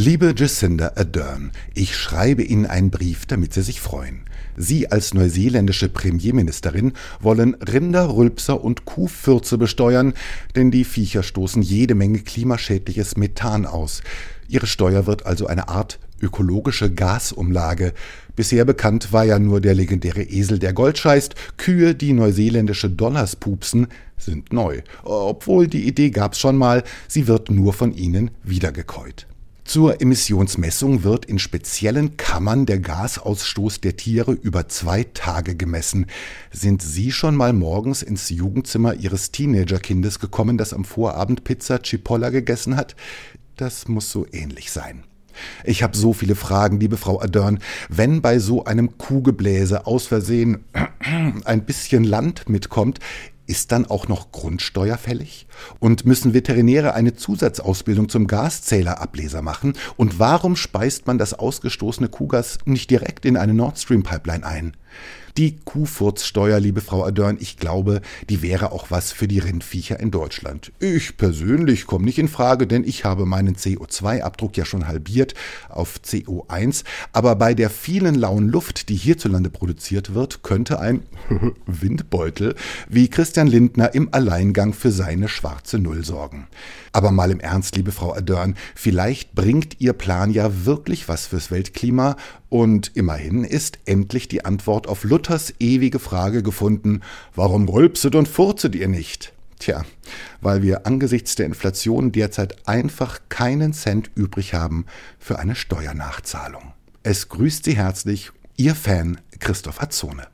Liebe Jacinda Ardern, ich schreibe Ihnen einen Brief, damit Sie sich freuen. Sie als neuseeländische Premierministerin wollen Rinder, Rülpser und Kuhfürze besteuern, denn die Viecher stoßen jede Menge klimaschädliches Methan aus. Ihre Steuer wird also eine Art ökologische Gasumlage. Bisher bekannt war ja nur der legendäre Esel, der Gold scheißt. Kühe, die neuseeländische Dollars pupsen, sind neu. Obwohl die Idee gab's schon mal, sie wird nur von ihnen wiedergekäut. Zur Emissionsmessung wird in speziellen Kammern der Gasausstoß der Tiere über zwei Tage gemessen. Sind Sie schon mal morgens ins Jugendzimmer Ihres Teenagerkindes gekommen, das am Vorabend Pizza Cipolla gegessen hat? Das muss so ähnlich sein. Ich habe so viele Fragen, liebe Frau Adörn. Wenn bei so einem Kuhgebläse aus Versehen ein bisschen Land mitkommt, ist dann auch noch Grundsteuer fällig? Und müssen Veterinäre eine Zusatzausbildung zum Gaszählerableser machen? Und warum speist man das ausgestoßene Kuhgas nicht direkt in eine Nord Stream Pipeline ein? Die Kuhfurzsteuer, liebe Frau Adörn, ich glaube, die wäre auch was für die Rindviecher in Deutschland. Ich persönlich komme nicht in Frage, denn ich habe meinen CO2-Abdruck ja schon halbiert auf CO1. Aber bei der vielen lauen Luft, die hierzulande produziert wird, könnte ein Windbeutel wie Christian Lindner im Alleingang für seine schwarze Null sorgen. Aber mal im Ernst, liebe Frau Adörn, vielleicht bringt Ihr Plan ja wirklich was fürs Weltklima und immerhin ist endlich die Antwort auf Luthers ewige Frage gefunden, warum rülpset und furzet ihr nicht? Tja, weil wir angesichts der Inflation derzeit einfach keinen Cent übrig haben für eine Steuernachzahlung. Es grüßt Sie herzlich Ihr Fan Christoph Azzone.